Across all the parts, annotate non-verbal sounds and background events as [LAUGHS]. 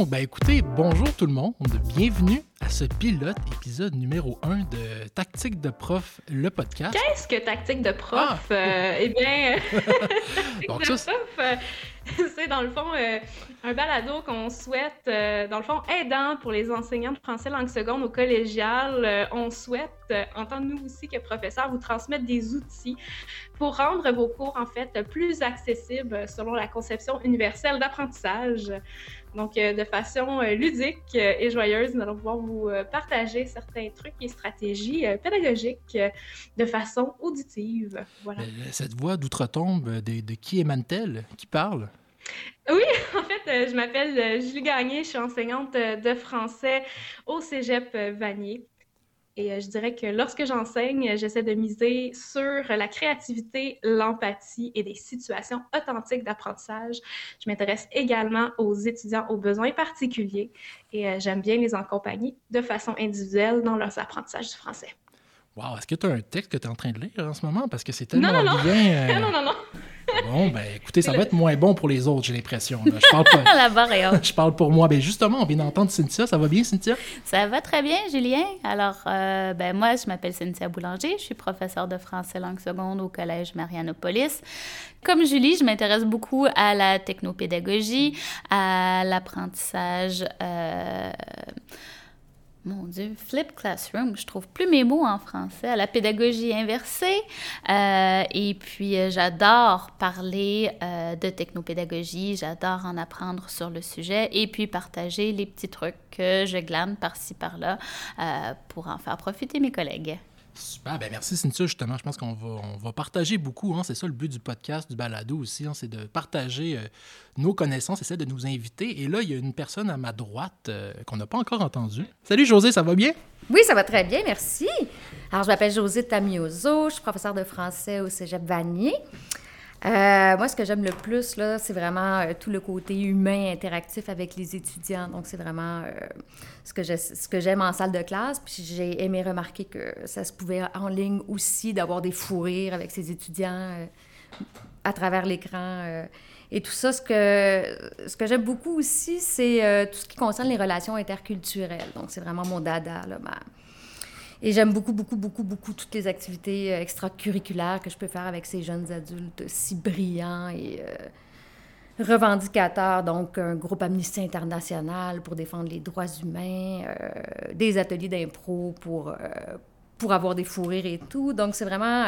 Donc, ben écoutez, bonjour tout le monde, bienvenue à ce pilote épisode numéro 1 de Tactique de prof, le podcast. Qu'est-ce que Tactique de prof? Ah! Euh, eh bien, [LAUGHS] Tactique de prof, euh, [LAUGHS] c'est dans le fond euh, un balado qu'on souhaite, dans le fond, aidant pour les enseignants de français langue seconde au collégial. on souhaite, en tant que nous aussi que professeurs, vous transmettre des outils pour rendre vos cours, en fait, plus accessibles selon la conception universelle d'apprentissage. Donc, euh, de façon euh, ludique euh, et joyeuse, nous allons pouvoir vous partager certains trucs et stratégies pédagogiques de façon auditive. Voilà. Cette voix d'outre-tombe, de, qui émane-t-elle? Qui parle? Oui, [LAUGHS] en fait, je m'appelle Julie Gagné, je suis enseignante de français au Cégep Vanier. Et euh, je dirais que lorsque j'enseigne, j'essaie de miser sur la créativité, l'empathie et des situations authentiques d'apprentissage. Je m'intéresse également aux étudiants aux besoins particuliers et euh, j'aime bien les accompagner de façon individuelle dans leurs apprentissages du français. Wow, est-ce que tu as un texte que tu es en train de lire en ce moment? Parce que c'est tellement [LAUGHS] non, non, non. bien. Euh, non, non, non. Bon, ben écoutez, ça va être moins bon pour les autres, j'ai l'impression. Je parle [LAUGHS] pas. La barre [LAUGHS] Je parle pour moi. Ben justement, on vient d'entendre Cynthia. Ça va bien, Cynthia? Ça va très bien, Julien. Alors, euh, ben moi, je m'appelle Cynthia Boulanger. Je suis professeure de français langue seconde au Collège Marianopolis. Comme Julie, je m'intéresse beaucoup à la technopédagogie, à l'apprentissage. Euh, mon Dieu, Flip Classroom, je trouve plus mes mots en français, à la pédagogie inversée. Euh, et puis, euh, j'adore parler euh, de technopédagogie, j'adore en apprendre sur le sujet et puis partager les petits trucs que je glane par-ci, par-là pour en faire profiter mes collègues. Super, ben merci Cynthia, justement. Je pense qu'on va, on va partager beaucoup. Hein. C'est ça le but du podcast, du balado aussi, hein. c'est de partager euh, nos connaissances, c'est de nous inviter. Et là, il y a une personne à ma droite euh, qu'on n'a pas encore entendue. Salut José, ça va bien? Oui, ça va très bien, merci. Alors, je m'appelle José Tamioso, je suis professeure de français au Cégep Vanier. Euh, moi, ce que j'aime le plus, là, c'est vraiment euh, tout le côté humain, interactif avec les étudiants. Donc, c'est vraiment euh, ce que j'aime en salle de classe. Puis j'ai aimé remarquer que ça se pouvait en ligne aussi, d'avoir des fous rires avec ses étudiants à travers l'écran. et tout ça, ce que, j'aime beaucoup aussi, c'est tout ce qui concerne les relations interculturelles. Donc, c'est vraiment mon dada, là, et j'aime beaucoup, beaucoup, beaucoup, beaucoup toutes les activités euh, extracurriculaires que je peux faire avec ces jeunes adultes si brillants et euh, revendicateurs. Donc, un groupe Amnesty International pour défendre les droits humains, euh, des ateliers d'impro pour, pour avoir des fous rires et tout. Donc, c'est vraiment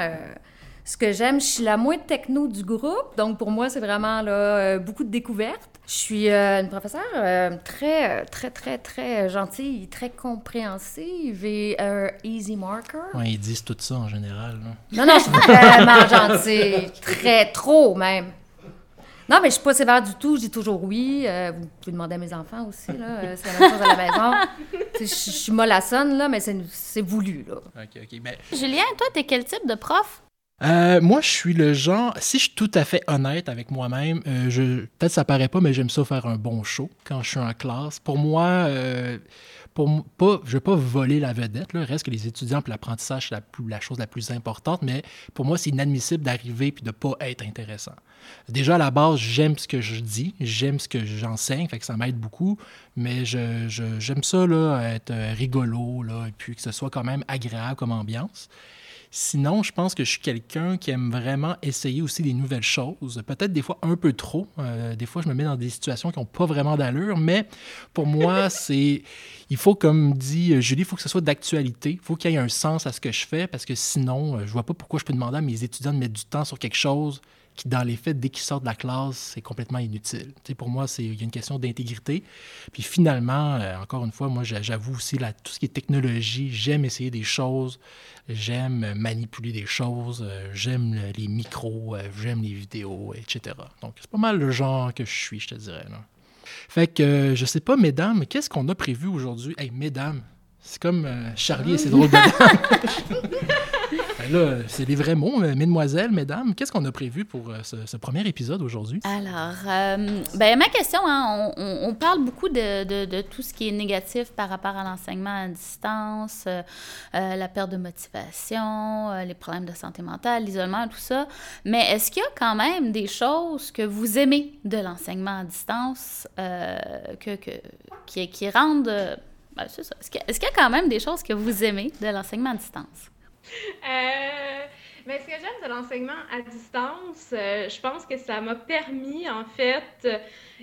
ce que j'aime. Je suis la moins techno du groupe, donc pour moi, c'est vraiment là, beaucoup de découvertes. Je suis euh, une professeure euh, très, très, très, très gentille, très compréhensive et un easy marker. Oui, ils disent tout ça en général. Non, non, je suis vraiment [LAUGHS] gentille. Très, trop même. Non, mais je suis pas sévère du tout. Je dis toujours oui. Euh, vous pouvez demander à mes enfants aussi, là. C'est la même chose à la maison. [LAUGHS] Je suis mollassonne, là, mais c'est voulu, là. OK, OK. Ben... Julien, toi, t'es quel type de prof? Euh, moi, je suis le genre, si je suis tout à fait honnête avec moi-même, euh, je, peut-être ça paraît pas, mais j'aime ça faire un bon show quand je suis en classe. Pour moi, euh, pour pas, je ne veux pas voler la vedette. Là. Reste que les étudiants, l'apprentissage, c'est la, chose la plus importante, mais pour moi, c'est inadmissible d'arriver et de ne pas être intéressant. Déjà, à la base, j'aime ce que je dis, j'aime ce que j'enseigne, fait que ça m'aide beaucoup, mais j'aime je, ça, là, être rigolo, là, et puis que ce soit quand même agréable comme ambiance. Sinon, je pense que je suis quelqu'un qui aime vraiment essayer aussi des nouvelles choses. Peut-être des fois un peu trop. Euh, des fois, je me mets dans des situations qui n'ont pas vraiment d'allure, mais pour moi, [LAUGHS] c'est. Il faut, comme dit Julie, il faut que ce soit d'actualité. Il faut qu'il y ait un sens à ce que je fais parce que sinon, euh, je vois pas pourquoi je peux demander à mes étudiants de mettre du temps sur quelque chose qui, dans les faits, dès qu'ils sortent de la classe, c'est complètement inutile. pour moi, il y a une question d'intégrité. Puis finalement, euh, encore une fois, moi, j'avoue aussi, là, tout ce qui est technologie, j'aime essayer des choses, j'aime manipuler des choses, euh, j'aime les micros, euh, j'aime les vidéos, etc. Donc, c'est pas mal le genre que je suis, je te dirais. Là. Fait que, je sais pas, mesdames, qu'est-ce qu'on a prévu aujourd'hui? Hey, mesdames, c'est comme Charlie et ses drôles de [LAUGHS] [LAUGHS] Ben là, c'est les vrais mots, euh, mesdemoiselles, mesdames. Qu'est-ce qu'on a prévu pour euh, ce, premier épisode aujourd'hui? Alors, euh, ben, ma question, hein, on, parle beaucoup de, tout ce qui est négatif par rapport à l'enseignement à distance, la perte de motivation, les problèmes de santé mentale, l'isolement, tout ça. Mais est-ce qu'il y a quand même des choses que vous aimez de l'enseignement à distance que, qui rendent... Ben, c'est ça. Est-ce qu'il y, a quand même des choses que vous aimez de l'enseignement à distance? [LAUGHS] Euh, mais ce que j'aime de l'enseignement à distance, euh, je pense que ça m'a permis, en fait, euh,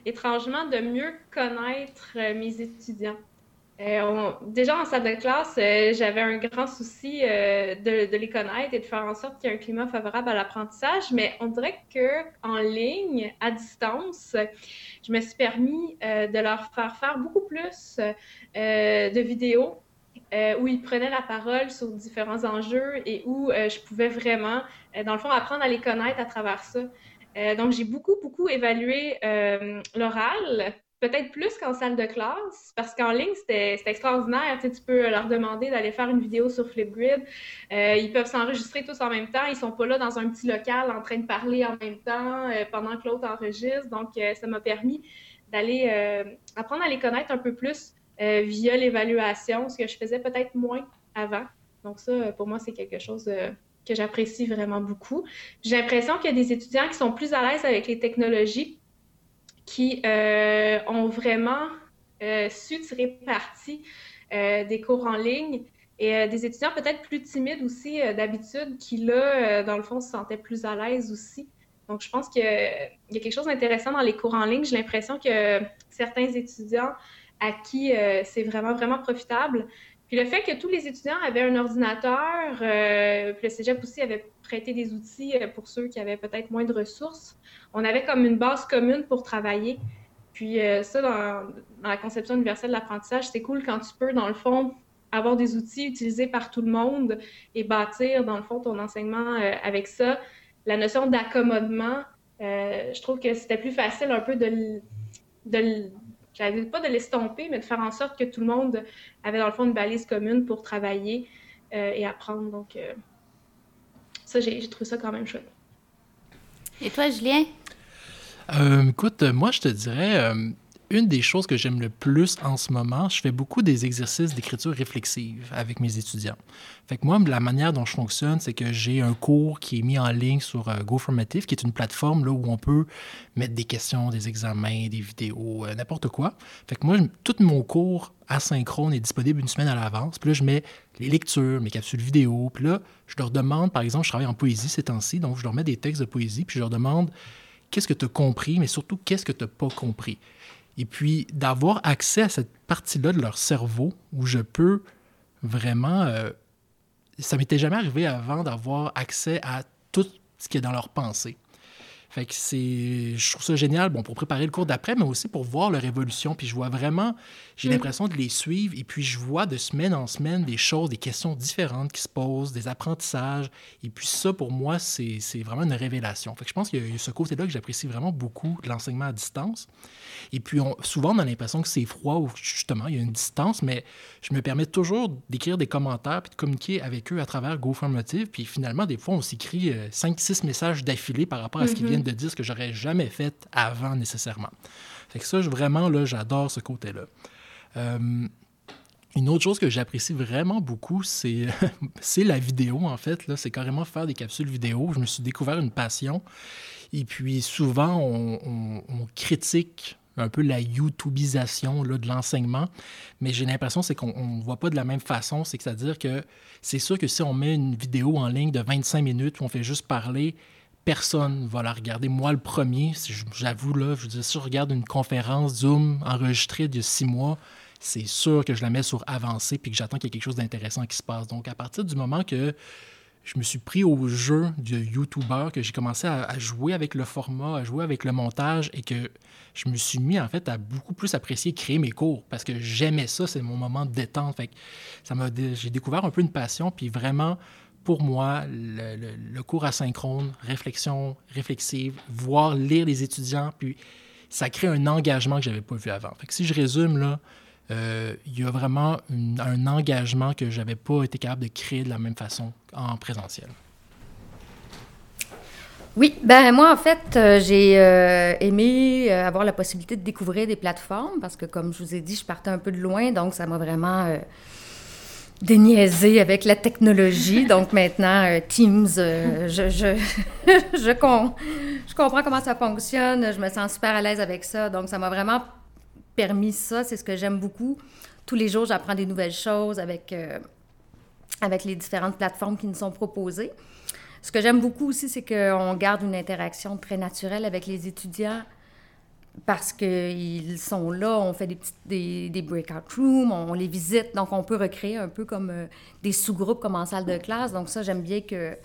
étrangement, de mieux connaître mes étudiants. déjà en salle de classe, j'avais un grand souci de, les connaître et de faire en sorte qu'il y ait un climat favorable à l'apprentissage, mais on dirait que en ligne, à distance, je me suis permis de leur faire faire beaucoup plus de vidéos euh, où il prenait la parole sur différents enjeux et où euh, je pouvais vraiment, euh, dans le fond, apprendre à les connaître à travers ça. donc, j'ai beaucoup, beaucoup évalué l'oral, peut-être plus qu'en salle de classe, parce qu'en ligne, c'était extraordinaire. Tu, tu, peux leur demander d'aller faire une vidéo sur Flipgrid. ils peuvent s'enregistrer tous en même temps. Ils sont pas là dans un petit local en train de parler en même temps pendant que l'autre enregistre. Donc, ça m'a permis d'aller apprendre à les connaître un peu plus euh, via l'évaluation, ce que je faisais peut-être moins avant. Donc ça, pour moi, c'est quelque chose euh, que j'apprécie vraiment beaucoup. J'ai l'impression qu'il y a des étudiants qui sont plus à l'aise avec les technologies, qui euh, ont vraiment su tirer parti des cours en ligne et des étudiants peut-être plus timides aussi d'habitude qui, là, dans le fond, se sentaient plus à l'aise aussi. Donc, je pense qu'il y a quelque chose d'intéressant dans les cours en ligne. J'ai l'impression que certains étudiants à qui euh, c'est vraiment, vraiment profitable. Puis le fait que tous les étudiants avaient un ordinateur, euh, puis le cégep aussi avait prêté des outils euh, pour ceux qui avaient peut-être moins de ressources, on avait comme une base commune pour travailler. Puis ça, dans, la conception universelle de l'apprentissage, c'est cool quand tu peux, dans le fond, avoir des outils utilisés par tout le monde et bâtir, dans le fond, ton enseignement avec ça. La notion d'accommodement, je trouve que c'était plus facile un peu de, de, j'avais pas de l'estomper, mais de faire en sorte que tout le monde avait dans le fond une balise commune pour travailler euh, et apprendre. Donc, euh, ça, j'ai trouvé ça quand même chouette. Et toi, Julien? Euh, écoute, moi, je te dirais, une des choses que j'aime le plus en ce moment, je fais beaucoup des exercices d'écriture réflexive avec mes étudiants. Fait que moi, la manière dont je fonctionne, c'est que j'ai un cours qui est mis en ligne sur euh, GoFormative, qui est une plateforme là, où on peut mettre des questions, des examens, des vidéos, euh, n'importe quoi. Fait que moi, tout mon cours asynchrone est disponible une semaine à l'avance. Puis là, je mets les lectures, mes capsules vidéo. Puis là, je leur demande, par exemple, je travaille en poésie ces temps-ci, donc je leur mets des textes de poésie, puis je leur demande qu'est-ce que tu as compris, mais surtout qu'est-ce que tu n'as pas compris? Et puis d'avoir accès à cette partie-là de leur cerveau où je peux vraiment... Euh, ça m'était jamais arrivé avant d'avoir accès à tout ce qui est dans leur pensée. Fait que c'est, je trouve ça génial, bon, pour préparer le cours d'après, mais aussi pour voir leur évolution. Puis je vois vraiment, j'ai mm. l'impression de les suivre, et puis je vois de semaine en semaine des choses, des questions différentes qui se posent, des apprentissages. Et puis ça, pour moi, c'est vraiment une révélation. Fait que je pense qu'il y a ce côté-là que j'apprécie vraiment beaucoup de l'enseignement à distance. Et puis on, souvent, on a l'impression que c'est froid ou justement, il y a une distance, mais je me permets toujours d'écrire des commentaires puis de communiquer avec eux à travers GoFormative. Puis finalement, des fois, on s'écrit 5-6 euh, messages d'affilée par rapport à ce qu'ils mm-hmm. Viennent de dire, ce que j'aurais jamais fait avant nécessairement. Fait que ça, vraiment, là, j'adore ce côté-là. Euh, une autre chose que j'apprécie vraiment beaucoup, c'est, [LAUGHS] c'est la vidéo, en fait. Là. C'est carrément faire des capsules vidéo. Je me suis découvert une passion. Et puis, souvent, on, critique un peu la YouTubeisation là, de l'enseignement, mais j'ai l'impression c'est qu'on ne voit pas de la même façon. C'est-à-dire que c'est sûr que si on met une vidéo en ligne de 25 minutes où on fait juste parler, personne va la regarder. Moi, le premier, j'avoue, là, je veux dire, si je regarde une conférence Zoom enregistrée de six mois, c'est sûr que je la mets sur avancé puis que j'attends qu'il y ait quelque chose d'intéressant qui se passe. Donc, à partir du moment que je me suis pris au jeu de YouTuber, que j'ai commencé à, jouer avec le format, à jouer avec le montage et que je me suis mis en fait à beaucoup plus apprécier créer mes cours parce que j'aimais ça, c'est mon moment de détente. Fait ça m'a, j'ai découvert un peu une passion, puis vraiment pour moi, le, cours asynchrone, réflexion réflexive, voir lire les étudiants, puis ça crée un engagement que j'avais pas vu avant. Fait si je résume là, il y a vraiment un engagement que je n'avais pas été capable de créer de la même façon en présentiel. Oui, ben moi en fait, euh, j'ai euh, aimé euh, avoir la possibilité de découvrir des plateformes parce que comme je vous ai dit, je partais un peu de loin, donc ça m'a vraiment déniaisé avec la technologie. [LAUGHS] donc maintenant, Teams, je, je, [LAUGHS] je, je comprends comment ça fonctionne, je me sens super à l'aise avec ça, donc ça m'a vraiment permis ça, c'est ce que j'aime beaucoup. Tous les jours, j'apprends des nouvelles choses avec, avec les différentes plateformes qui nous sont proposées. Ce que j'aime beaucoup aussi, c'est qu'on garde une interaction très naturelle avec les étudiants parce qu'ils sont là, on fait des, petites, des, des, breakout rooms, on les visite, donc on peut recréer un peu comme euh, des sous-groupes comme en salle de classe. Donc ça, j'aime bien que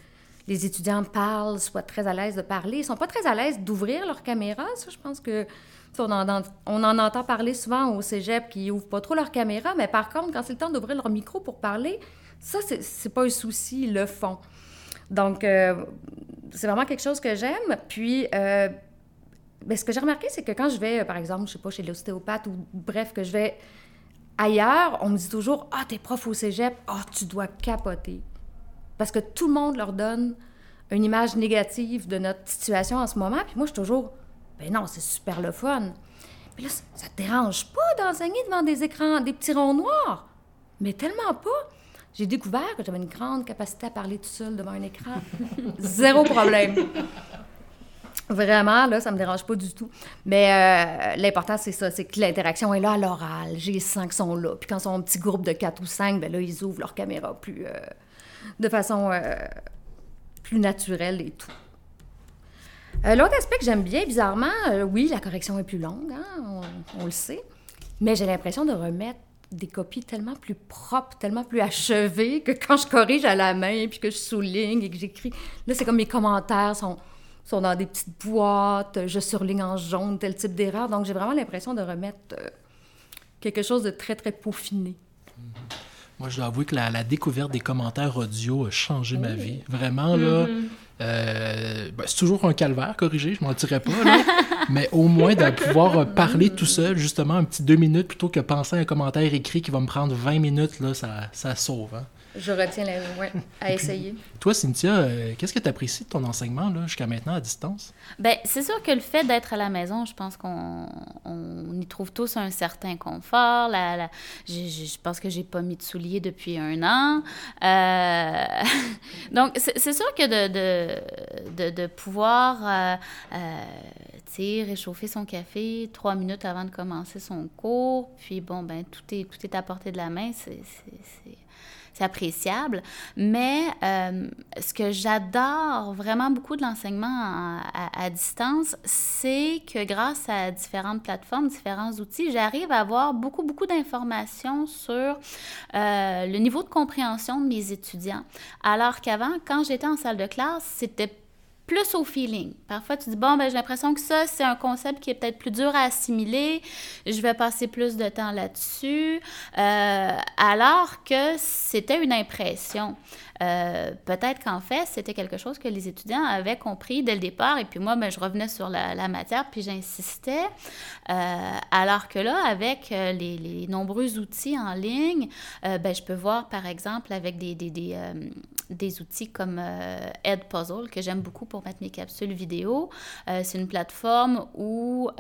les étudiants parlent, soient très à l'aise de parler. Ils sont pas très à l'aise d'ouvrir leur caméra. Ça, je pense que on en, entend parler souvent au cégep qui ouvrent pas trop leur caméra, mais par contre, quand c'est le temps d'ouvrir leur micro pour parler, ça, c'est pas un souci, ils le font. Donc, euh, c'est vraiment quelque chose que j'aime. Puis, euh, ben, ce que j'ai remarqué, c'est que quand je vais, par exemple, je sais pas, chez l'ostéopathe ou bref, que je vais ailleurs, on me dit toujours Ah, t'es prof au cégep, ah, tu dois capoter. Parce que tout le monde leur donne une image négative de notre situation en ce moment. Puis moi, je suis toujours Ben non, c'est super le fun. Mais là, ça te dérange pas d'enseigner devant des écrans, des petits ronds noirs? Mais tellement pas j'ai découvert que j'avais une grande capacité à parler tout seul devant un écran. [LAUGHS] Zéro problème. Vraiment, là, ça me dérange pas du tout. Mais euh, l'important, c'est ça, c'est que l'interaction est là à l'oral. J'ai cinq qui sont là. Puis quand ils sont un petit groupe de quatre ou cinq, ben là, ils ouvrent leur caméra plus, euh, de façon euh, plus naturelle et tout. L'autre aspect que j'aime bien, bizarrement, oui, la correction est plus longue, hein, on le sait. Mais j'ai l'impression de remettre des copies tellement plus propres, tellement plus achevées que quand je corrige à la main, puis que je souligne et que j'écris, là, c'est comme mes commentaires sont, sont dans des petites boîtes, je surligne en jaune tel type d'erreur. Donc, j'ai vraiment l'impression de remettre euh, quelque chose de très, très peaufiné. Mm-hmm. Moi, je dois avouer que la, découverte des commentaires audio a changé ma vie. Vraiment, là. Mm-hmm. Euh, ben, c'est toujours un calvaire, corrigé, je m'en tirais pas, [LAUGHS] mais au moins de pouvoir parler tout seul, justement, un petit deux minutes, plutôt que penser à un commentaire écrit qui va me prendre 20 minutes, là, ça, ça sauve. Hein. Je retiens la... ouais, à essayer. Toi, Cynthia, euh, qu'est-ce que tu apprécies de ton enseignement jusqu'à maintenant à distance? Bien, c'est sûr que le fait d'être à la maison, je pense qu'on on y trouve tous un certain confort. La, la... Je, pense que j'ai pas mis de souliers depuis un an. Euh... [LAUGHS] Donc, c'est sûr que de, de, de, de pouvoir euh, euh, réchauffer son café trois minutes avant de commencer son cours, puis bon, ben tout est, tout est à portée de la main, c'est c'est appréciable. Mais euh, ce que j'adore vraiment beaucoup de l'enseignement à, distance, c'est que grâce à différentes plateformes, différents outils, j'arrive à avoir beaucoup, beaucoup d'informations sur euh, le niveau de compréhension de mes étudiants. Alors qu'avant, quand j'étais en salle de classe, c'était plus au feeling. Parfois, tu dis, bon, ben, j'ai l'impression que ça, c'est un concept qui est peut-être plus dur à assimiler, je vais passer plus de temps là-dessus, euh, alors que c'était une impression. Euh, peut-être qu'en fait, c'était quelque chose que les étudiants avaient compris dès le départ, et puis moi, ben, je revenais sur la, matière, puis j'insistais. Euh, alors que là, avec euh, les, nombreux outils en ligne, ben, je peux voir, par exemple, avec des, des, des, des outils comme Edpuzzle, que j'aime beaucoup pour mettre mes capsules vidéo. C'est une plateforme où,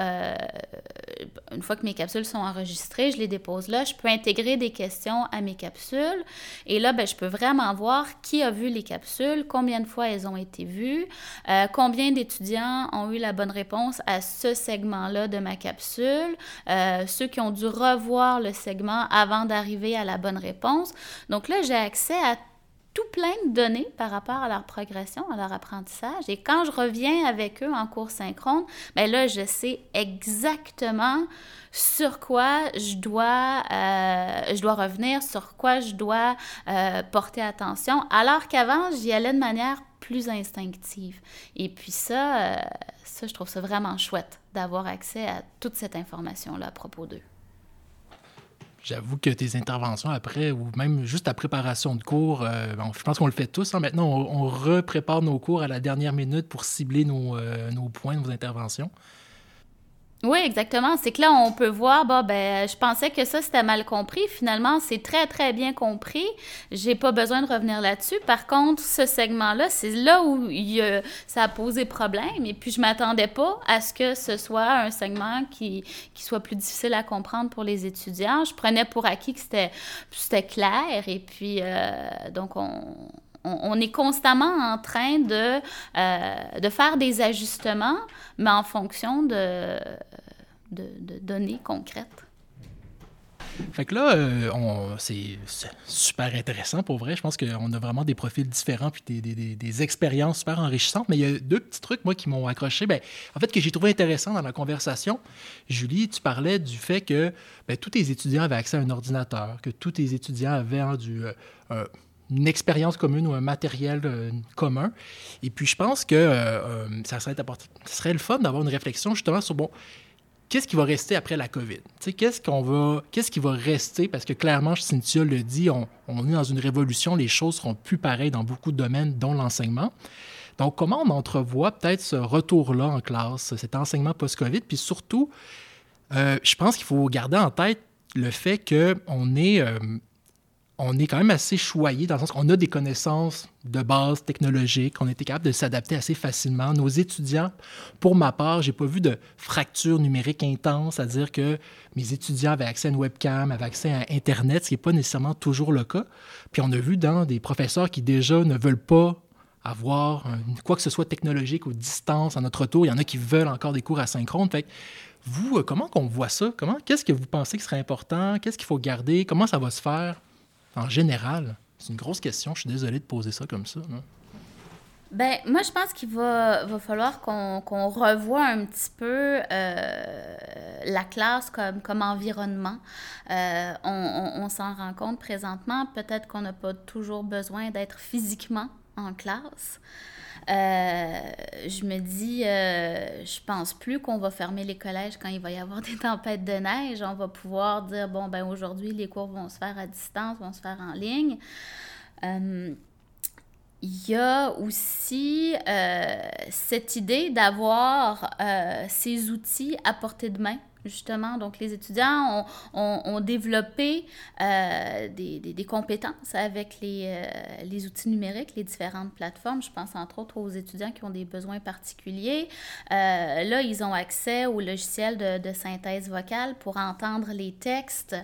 une fois que mes capsules sont enregistrées, je les dépose là, je peux intégrer des questions à mes capsules, et là, ben, je peux vraiment voir qui a vu les capsules, combien de fois elles ont été vues, euh, combien d'étudiants ont eu la bonne réponse à ce segment-là de ma capsule, euh, ceux qui ont dû revoir le segment avant d'arriver à la bonne réponse. Donc là, j'ai accès à tout plein de données par rapport à leur progression, à leur apprentissage. Et quand je reviens avec eux en cours synchrone, bien là, je sais exactement sur quoi je dois, euh, je dois revenir, sur quoi je dois euh, porter attention, alors qu'avant, j'y allais de manière plus instinctive. Et puis ça, euh, ça, je trouve ça vraiment chouette d'avoir accès à toute cette information-là à propos d'eux. J'avoue que tes interventions après, ou même juste ta préparation de cours, euh, je pense qu'on le fait tous. Hein. Maintenant, on, reprépare nos cours à la dernière minute pour cibler nos, euh, nos points, nos interventions. Oui, exactement. C'est que là, on peut voir, bah, ben, je pensais que ça, c'était mal compris. Finalement, c'est très, très bien compris. J'ai pas besoin de revenir là-dessus. Par contre, ce segment-là, c'est là où il ça a posé problème. Et puis, je m'attendais pas à ce que ce soit un segment qui, qui soit plus difficile à comprendre pour les étudiants. Je prenais pour acquis que c'était, c'était clair. Et puis, euh, donc, on, on, est constamment en train de, euh, de faire des ajustements, mais en fonction de, de, données concrètes. Fait que là, euh, c'est super intéressant pour vrai. Je pense qu'on a vraiment des profils différents puis des, des, expériences super enrichissantes. Mais il y a deux petits trucs, moi, qui m'ont accroché. Ben, en fait, que j'ai trouvé intéressant dans la conversation. Julie, tu parlais du fait que ben, tous tes étudiants avaient accès à un ordinateur, que tous tes étudiants avaient hein, du, euh, une expérience commune ou un matériel euh, commun. Et puis, je pense que euh, euh, ça, serait le fun d'avoir une réflexion justement sur, bon, qu'est-ce qui va rester après la COVID? Qu'est-ce qu'on va, qu'est-ce qui va rester? Parce que clairement, Cynthia le dit, on, on, est dans une révolution, les choses seront plus pareilles dans beaucoup de domaines, dont l'enseignement. Donc, comment on entrevoit peut-être ce retour-là en classe, cet enseignement post-COVID? Puis surtout, je pense qu'il faut garder en tête le fait qu'on est on est quand même assez choyé dans le sens qu'on a des connaissances de base technologiques, on était capable de s'adapter assez facilement. Nos étudiants, pour ma part, j'ai pas vu de fracture numérique intense, c'est-à-dire que mes étudiants avaient accès à une webcam, avaient accès à Internet, ce qui n'est pas nécessairement toujours le cas. Puis on a vu dans des professeurs qui déjà ne veulent pas avoir quoi que ce soit technologique ou distance à notre tour. Il y en a qui veulent encore des cours asynchrones. Fait vous, euh, comment qu'on voit ça? Comment, qu'est-ce que vous pensez qui serait important? Qu'est-ce qu'il faut garder? Comment ça va se faire? En général? C'est une grosse question. Je suis désolé de poser ça comme ça. Ben, moi, je pense qu'il va, falloir qu'on revoie un petit peu euh, la classe comme, environnement. Euh, on s'en rend compte présentement. Peut-être qu'on n'a pas toujours besoin d'être physiquement en classe. Euh, je me dis, euh, je pense plus qu'on va fermer les collèges quand il va y avoir [LAUGHS] des tempêtes de neige. On va pouvoir dire, bon, ben aujourd'hui, les cours vont se faire à distance, vont se faire en ligne. Euh, il y a aussi cette idée d'avoir ces outils à portée de main justement. Donc, les étudiants ont, développé euh, des, compétences avec les, euh, les, outils numériques, les différentes plateformes. Je pense entre autres aux étudiants qui ont des besoins particuliers. Euh, là, ils ont accès au logiciel de, synthèse vocale pour entendre les textes,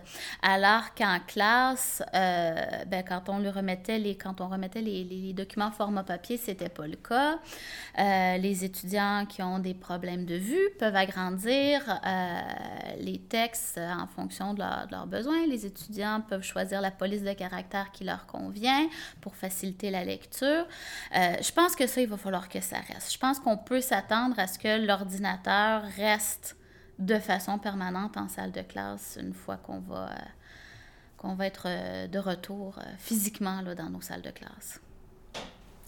alors qu'en classe, ben, quand on remettait les, quand on remettait les, les documents format papier, c'était pas le cas. les étudiants qui ont des problèmes de vue peuvent agrandir les textes en fonction de, leurs besoins. Les étudiants peuvent choisir la police de caractère qui leur convient pour faciliter la lecture. Euh, je pense que ça, il va falloir que ça reste. Je pense qu'on peut s'attendre à ce que l'ordinateur reste de façon permanente en salle de classe une fois qu'on va, euh, qu'on va être de retour physiquement là, dans nos salles de classe.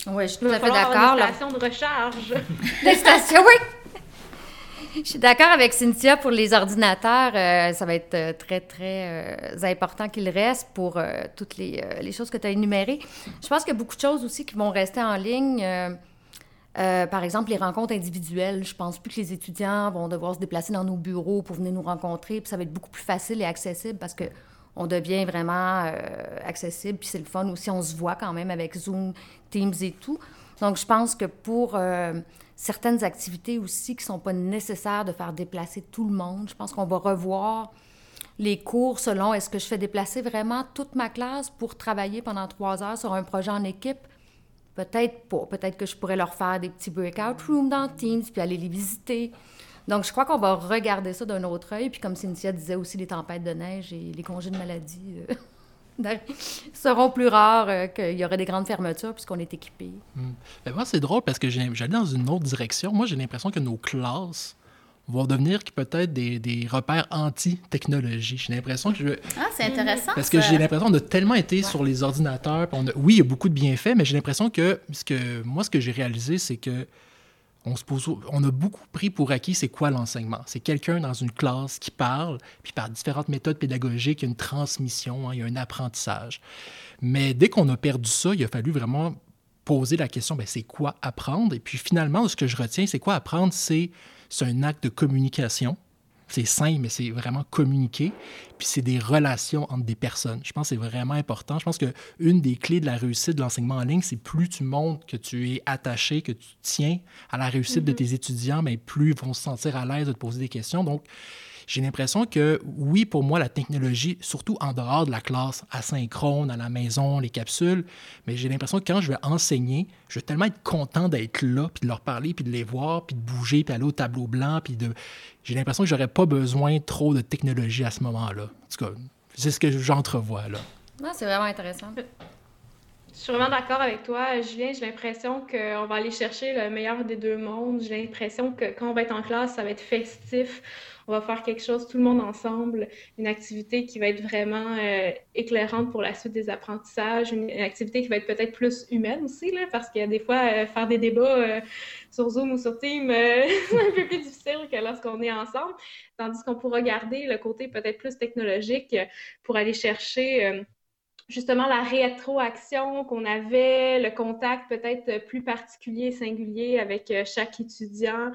Oui, je suis tout à fait d'accord. Des stations de recharge. [LAUGHS] des stations, oui. Je suis d'accord avec Cynthia pour les ordinateurs. Euh, ça va être euh, très, très euh, important qu'il reste pour toutes les, les, choses que tu as énumérées. Je pense qu'il y a beaucoup de choses aussi qui vont rester en ligne. par exemple, les rencontres individuelles. Je pense plus que les étudiants vont devoir se déplacer dans nos bureaux pour venir nous rencontrer. Puis ça va être beaucoup plus facile et accessible parce que on devient vraiment accessible. Puis c'est le fun aussi. On se voit quand même avec Zoom, Teams et tout. Donc, je pense que pour certaines activités aussi qui ne sont pas nécessaires de faire déplacer tout le monde. Je pense qu'on va revoir les cours selon est-ce que je fais déplacer vraiment toute ma classe pour travailler pendant trois heures sur un projet en équipe? Peut-être pas. Peut-être que je pourrais leur faire des petits breakout rooms dans Teams puis aller les visiter. Donc, je crois qu'on va regarder ça d'un autre œil. Puis, comme Cynthia disait aussi, les tempêtes de neige et les congés de maladie. Euh, seront plus rares euh, qu'il y aurait des grandes fermetures puisqu'on est équipé. Ben, moi, c'est drôle parce que j'allais dans une autre direction. Moi, j'ai l'impression que nos classes vont devenir peut-être des, des, repères anti-technologie. J'ai l'impression que je... Ah, c'est intéressant. Parce que j'ai l'impression qu'on a tellement été sur les ordinateurs. On Oui, il y a beaucoup de bienfaits, mais j'ai l'impression que, ce que moi, ce que j'ai réalisé, c'est que on, se pose, on a beaucoup pris pour acquis c'est quoi l'enseignement. C'est quelqu'un dans une classe qui parle, puis par différentes méthodes pédagogiques, il y a une transmission, hein, il y a un apprentissage. Mais dès qu'on a perdu ça, il a fallu vraiment poser la question, ben, c'est quoi apprendre? Et puis finalement, ce que je retiens, c'est quoi apprendre? C'est un acte de communication. C'est simple, mais c'est vraiment communiquer. Puis c'est des relations entre des personnes. Je pense que c'est vraiment important. Je pense qu'une des clés de la réussite de l'enseignement en ligne, c'est plus tu montres que tu es attaché, que tu tiens à la réussite de mm-hmm. tes étudiants, mais plus ils vont se sentir à l'aise de te poser des questions. Donc, j'ai l'impression que oui, pour moi, la technologie, surtout en dehors de la classe asynchrone, à la maison, les capsules, mais j'ai l'impression que quand je vais enseigner, je vais tellement être content d'être là, puis de leur parler, puis de les voir, puis de bouger, puis aller au tableau blanc, puis de... J'ai l'impression que j'aurais pas besoin trop de technologie à ce moment-là. En tout cas, c'est ce que j'entrevois là. Ah, c'est vraiment intéressant. Je suis vraiment d'accord avec toi, Julien. J'ai l'impression qu'on va aller chercher le meilleur des deux mondes. J'ai l'impression que quand on va être en classe, ça va être festif on va faire quelque chose tout le monde ensemble, une activité qui va être vraiment euh, éclairante pour la suite des apprentissages, une, activité qui va être peut-être plus humaine aussi, là, parce qu'il y a des fois, euh, faire des débats euh, sur Zoom ou sur Team, [LAUGHS] c'est un peu plus difficile que lorsqu'on est ensemble, tandis qu'on pourra garder le côté peut-être plus technologique pour aller chercher justement la rétroaction qu'on avait, le contact peut-être plus particulier, singulier avec chaque étudiant,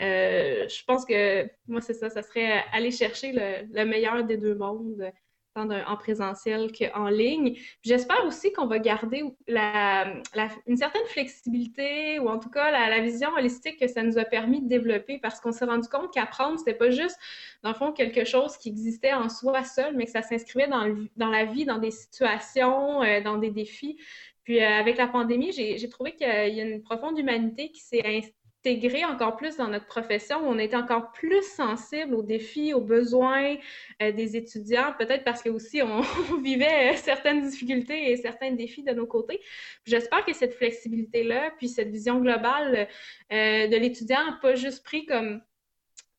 euh, je pense que moi, c'est ça, ça serait aller chercher le, meilleur des deux mondes, en présentiel qu'en ligne. J'espère aussi qu'on va garder une certaine flexibilité ou en tout cas la, vision holistique que ça nous a permis de développer parce qu'on s'est rendu compte qu'apprendre, c'était pas juste, dans le fond, quelque chose qui existait en soi seul, mais que ça s'inscrivait dans, dans, la vie, dans des situations, euh, dans des défis. Puis euh, avec la pandémie, j'ai trouvé qu'il y a une profonde humanité qui s'est intégrer encore plus dans notre profession, on est encore plus sensible aux défis, aux besoins euh, des étudiants, peut-être parce que aussi on, [LAUGHS] vivait certaines difficultés et certains défis de nos côtés. J'espère que cette flexibilité-là, puis cette vision globale euh, de l'étudiant, pas juste pris comme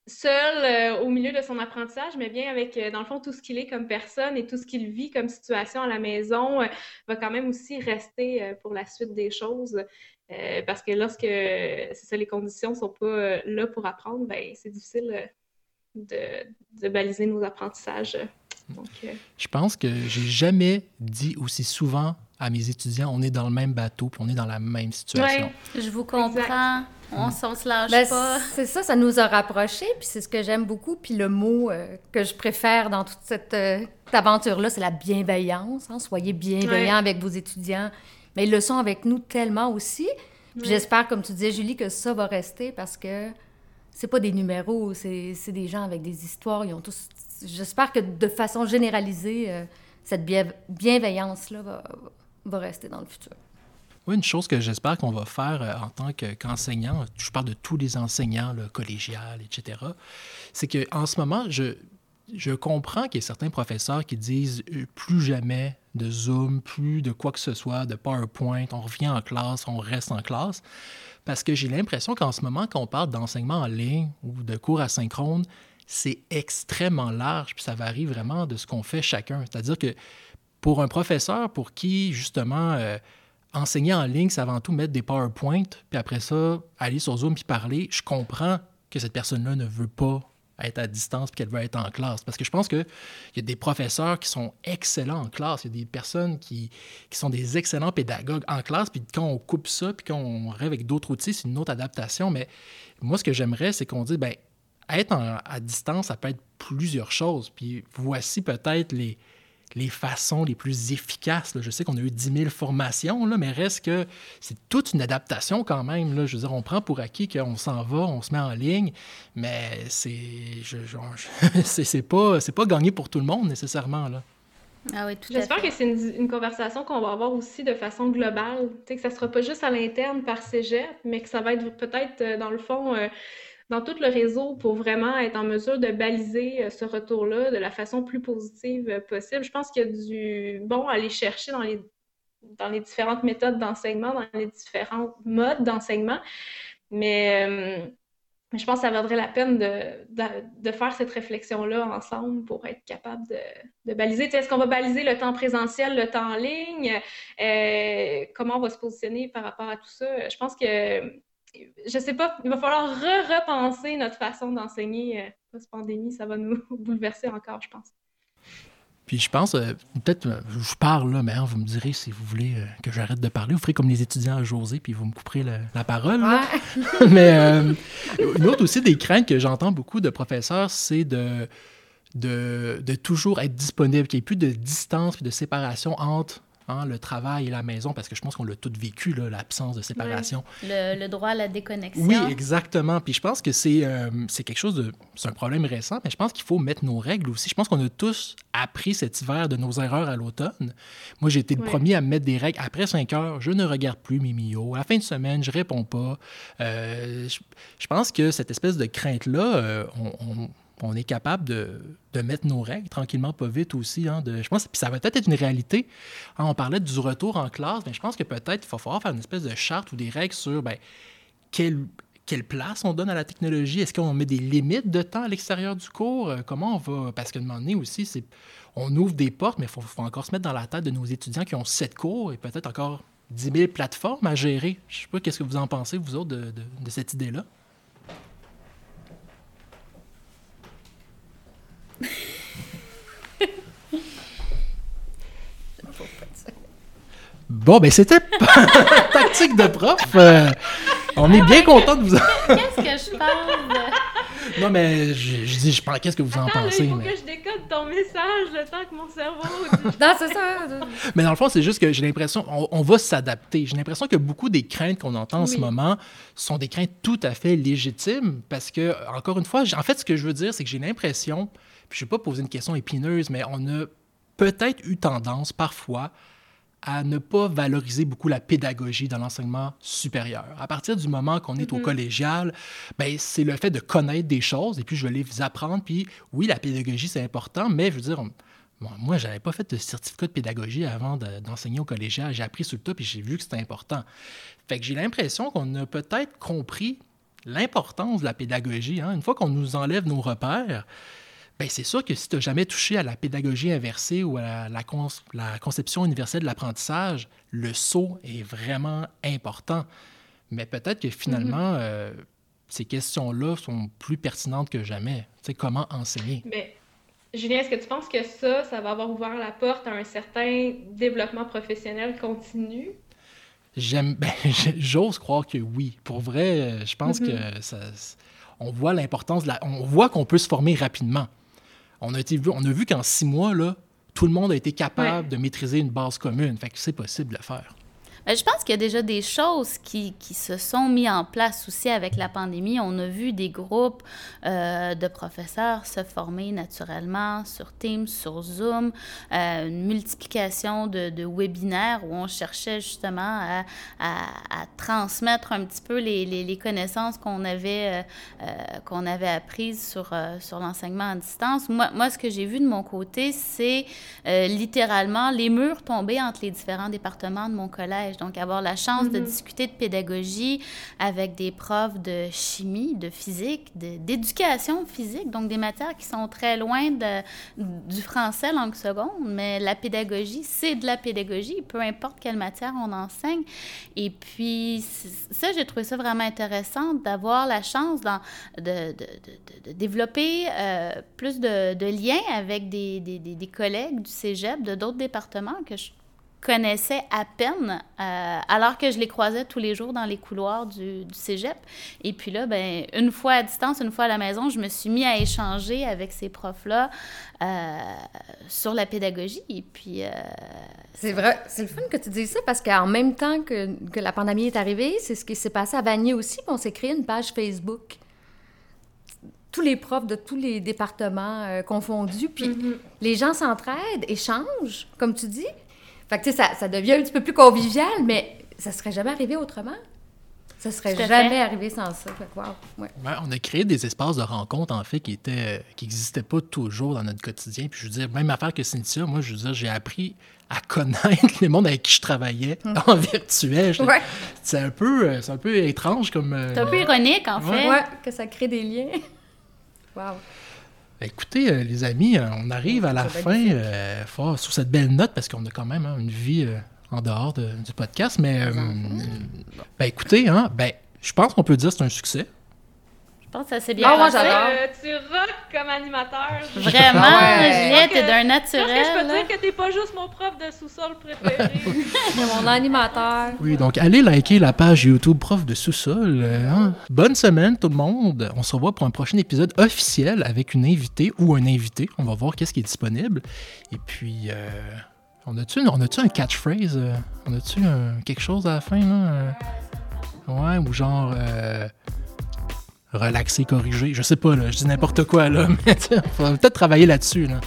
seul euh, au milieu de son apprentissage, mais bien avec, dans le fond, tout ce qu'il est comme personne et tout ce qu'il vit comme situation à la maison, va quand même aussi rester pour la suite des choses. Euh, parce que lorsque ça, les conditions ne sont pas euh, là pour apprendre, ben, c'est difficile euh, de, baliser nos apprentissages. Je pense que j'ai jamais dit aussi souvent à mes étudiants on est dans le même bateau puis on est dans la même situation. je vous comprends. On ne se lâche ben, pas. C'est ça, ça nous a rapprochés, puis c'est ce que j'aime beaucoup. Puis le mot que je préfère dans toute cette, aventure-là, c'est la bienveillance. Hein. Soyez bienveillants avec vos étudiants mais ils le sont avec nous tellement aussi. J'espère, comme tu disais, Julie, que ça va rester parce que c'est pas des numéros, c'est des gens avec des histoires. Ils ont tous. J'espère que de façon généralisée, euh, cette bienveillance-là va, va, rester dans le futur. Oui, une chose que j'espère qu'on va faire euh, en tant qu'enseignant, je parle de tous les enseignants, le collégial, etc., c'est qu'en ce moment, je, je comprends qu'il y a certains professeurs qui disent euh, plus jamais de Zoom, plus de quoi que ce soit, de PowerPoint, on revient en classe, on reste en classe. Parce que j'ai l'impression qu'en ce moment, quand on parle d'enseignement en ligne ou de cours asynchrone, c'est extrêmement large, puis ça varie vraiment de ce qu'on fait chacun. C'est-à-dire que pour un professeur pour qui, justement, euh, enseigner en ligne, c'est avant tout mettre des PowerPoint, puis après ça, aller sur Zoom puis parler, je comprends que cette personne-là ne veut pas être à distance et qu'elle veut être en classe. Parce que je pense qu'il y a des professeurs qui sont excellents en classe. Il y a des personnes qui, sont des excellents pédagogues en classe. Puis quand on coupe ça, puis qu'on rêve avec d'autres outils, c'est une autre adaptation. Mais moi, ce que j'aimerais, c'est qu'on dise, ben être à distance, ça peut être plusieurs choses. Puis voici peut-être les, les façons les plus efficaces. Je sais qu'on a eu 10 000 formations, là, mais reste que c'est toute une adaptation quand même. Là. Je veux dire, on prend pour acquis qu'on s'en va, on se met en ligne, mais c'est [LAUGHS] c'est pas, pas gagné pour tout le monde nécessairement. Là. Ah oui, J'espère que c'est une, conversation qu'on va avoir aussi de façon globale. que ça ne sera pas juste à l'interne par cégep, mais que ça va être peut-être, euh, dans le fond, euh, dans tout le réseau pour vraiment être en mesure de baliser euh, ce retour-là de la façon plus positive euh, possible. Je pense qu'il y a du bon à aller chercher dans les, dans les différentes méthodes d'enseignement, dans les différents modes d'enseignement. Mais euh, je pense que ça vaudrait la peine de, faire cette réflexion-là ensemble pour être capable de, baliser. Est-ce qu'on va baliser le temps présentiel, le temps en ligne? comment on va se positionner par rapport à tout ça? Je pense que je sais pas, il va falloir re-repenser notre façon d'enseigner euh, post-pandémie. Ça va nous [LAUGHS] bouleverser encore, je pense. Puis je pense, euh, peut-être, euh, je parle là, mais hein, vous me direz si vous voulez euh, que j'arrête de parler. Vous ferez comme les étudiants à José, puis vous me couperez la, parole. [LAUGHS] mais une autre aussi des craintes que j'entends beaucoup de professeurs, c'est de, de, de, toujours être disponible, qu'il n'y ait plus de distance et de séparation entre Hein, le travail et la maison, parce que je pense qu'on l'a tout vécu, l'absence de séparation. Le, droit à la déconnexion. Oui, exactement. Puis je pense que c'est euh, c'est quelque chose de... C'est un problème récent, mais je pense qu'il faut mettre nos règles aussi. Je pense qu'on a tous appris cet hiver de nos erreurs à l'automne. Moi, j'ai été le premier à mettre des règles. Après 5 heures, je ne regarde plus mes. À la fin de semaine, je réponds pas. Euh, je, pense que cette espèce de crainte-là, euh, on on est capable de, mettre nos règles tranquillement, pas vite aussi. Hein, de, je pense, puis ça va peut-être être une réalité. Hein, on parlait du retour en classe, mais je pense que peut-être il va falloir faire une espèce de charte ou des règles sur ben, quelle, place on donne à la technologie. Est-ce qu'on met des limites de temps à l'extérieur du cours? Euh, comment on va... Parce moment donné aussi, on ouvre des portes, mais il faut, encore se mettre dans la tête de nos étudiants qui ont sept cours et peut-être encore 10 000 plateformes à gérer. Je ne sais pas qu'est-ce que vous en pensez, vous autres, de cette idée-là. Bon, ben c'était [LAUGHS] tactique de prof. Euh, on est bien content de vous. [LAUGHS] Qu'est-ce que je parle Non, mais je, dis, je parle. Qu'est-ce que vous en pensez Il faut que je décode ton message le temps que mon cerveau. non, c'est ça. Mais dans le fond, c'est juste que j'ai l'impression, on, va s'adapter. J'ai l'impression que beaucoup des craintes qu'on entend en ce moment sont des craintes tout à fait légitimes parce que, encore une fois, en fait, ce que je veux dire, c'est que j'ai l'impression, puis je ne vais pas poser une question épineuse, mais on a peut-être eu tendance parfois à ne pas valoriser beaucoup la pédagogie dans l'enseignement supérieur. À partir du moment qu'on est au mm-hmm. collégial, ben, c'est le fait de connaître des choses et puis je vais les apprendre. Puis oui, la pédagogie, c'est important, mais je veux dire, moi, je n'avais pas fait de certificat de pédagogie avant d'enseigner au collégial. J'ai appris sur le top et j'ai vu que c'était important. Fait que j'ai l'impression qu'on a peut-être compris l'importance de la pédagogie. Hein. Une fois qu'on nous enlève nos repères, ben, c'est sûr que si tu n'as jamais touché à la pédagogie inversée ou à la, conception universelle de l'apprentissage, le saut est vraiment important. Mais peut-être que finalement, mm-hmm. euh, ces questions-là sont plus pertinentes que jamais. Tu sais, comment enseigner? Mais, Julien, est-ce que tu penses que ça, ça va avoir ouvert la porte à un certain développement professionnel continu? J'aime, [LAUGHS] ben, j'ose croire que oui. Pour vrai, euh, je pense mm-hmm. que ça, on voit l'importance, on voit qu'on peut se former rapidement on a, été vu, on a vu qu'en six mois, là, tout le monde a été capable de maîtriser une base commune. Fait que c'est possible de le faire. Ben, je pense qu'il y a déjà des choses qui, qui, se sont mises en place aussi avec la pandémie. On a vu des groupes euh, de professeurs se former naturellement sur Teams, sur Zoom, euh, une multiplication de, webinaires où on cherchait justement à, à, transmettre un petit peu les, les, connaissances qu'on avait, euh, qu'on avait apprises sur, sur l'enseignement à distance. Moi, moi, ce que j'ai vu de mon côté, c'est littéralement les murs tombés entre les différents départements de mon collège. Donc, avoir la chance de mm-hmm. discuter de pédagogie avec des profs de chimie, de physique, d'éducation physique, donc des matières qui sont très loin de, du français langue seconde, mais la pédagogie, c'est de la pédagogie, peu importe quelle matière on enseigne. Et puis, ça, j'ai trouvé ça vraiment intéressant d'avoir la chance de, de, de, développer euh, plus de, liens avec des, des, des, collègues du cégep, de d'autres départements que je connaissais à peine, euh, alors que je les croisais tous les jours dans les couloirs du, du, cégep. Et puis là, ben, une fois à distance, une fois à la maison, je me suis mis à échanger avec ces profs-là euh, sur la pédagogie. Et puis. Euh, c'est vrai, c'est le fun que tu dises ça parce qu'en même temps que, que, la pandémie est arrivée, c'est ce qui s'est passé à Vanier aussi. On s'est créé une page Facebook tous les profs de tous les départements confondus. Puis mm-hmm. les gens s'entraident, échangent, comme tu dis. Fait que, ça, ça devient un petit peu plus convivial, mais ça serait jamais arrivé autrement. Ça serait jamais arrivé sans ça. Fait que, ouais. on a créé des espaces de rencontre, en fait, qui étaient qui n'existaient pas toujours dans notre quotidien. Puis je veux dire, même affaire que Cynthia, moi, je veux dire, j'ai appris à connaître [LAUGHS] les mondes avec qui je travaillais hum. en virtuel. C'est un peu euh, c'est un peu étrange comme. C'est un peu euh, ironique, en fait. Ouais, que ça crée des liens. [LAUGHS] wow. Ben, écoutez, euh, les amis, euh, on arrive à la fin euh, sur cette belle note parce qu'on a quand même hein, une vie en dehors du podcast. Mais ben, écoutez, hein, ben, je pense qu'on peut dire que c'est un succès. Pense que ça s'est bien Ah, moi, passé. j'adore. Euh, tu rock comme animateur. [LAUGHS] Vraiment, Ah ouais. Juliette, t'es d'un Je pense que je naturel. peux là. dire que t'es pas juste mon prof de sous-sol préféré. [LAUGHS] Mon animateur. Oui, donc allez liker la page YouTube Prof de sous-sol. euh, hein. Bonne semaine tout le monde. On se revoit pour un prochain épisode officiel avec une invitée ou un invité. On va voir qu'est-ce qui est disponible. Et puis, euh, on a-tu on a-tu un catchphrase? euh, On a-tu un- quelque chose à la fin? Là? euh? Ouais, ou genre... euh, relaxer, corriger. Je sais pas, là, je dis n'importe quoi, là. [LAUGHS] Mais faut peut-être travailler là-dessus, là.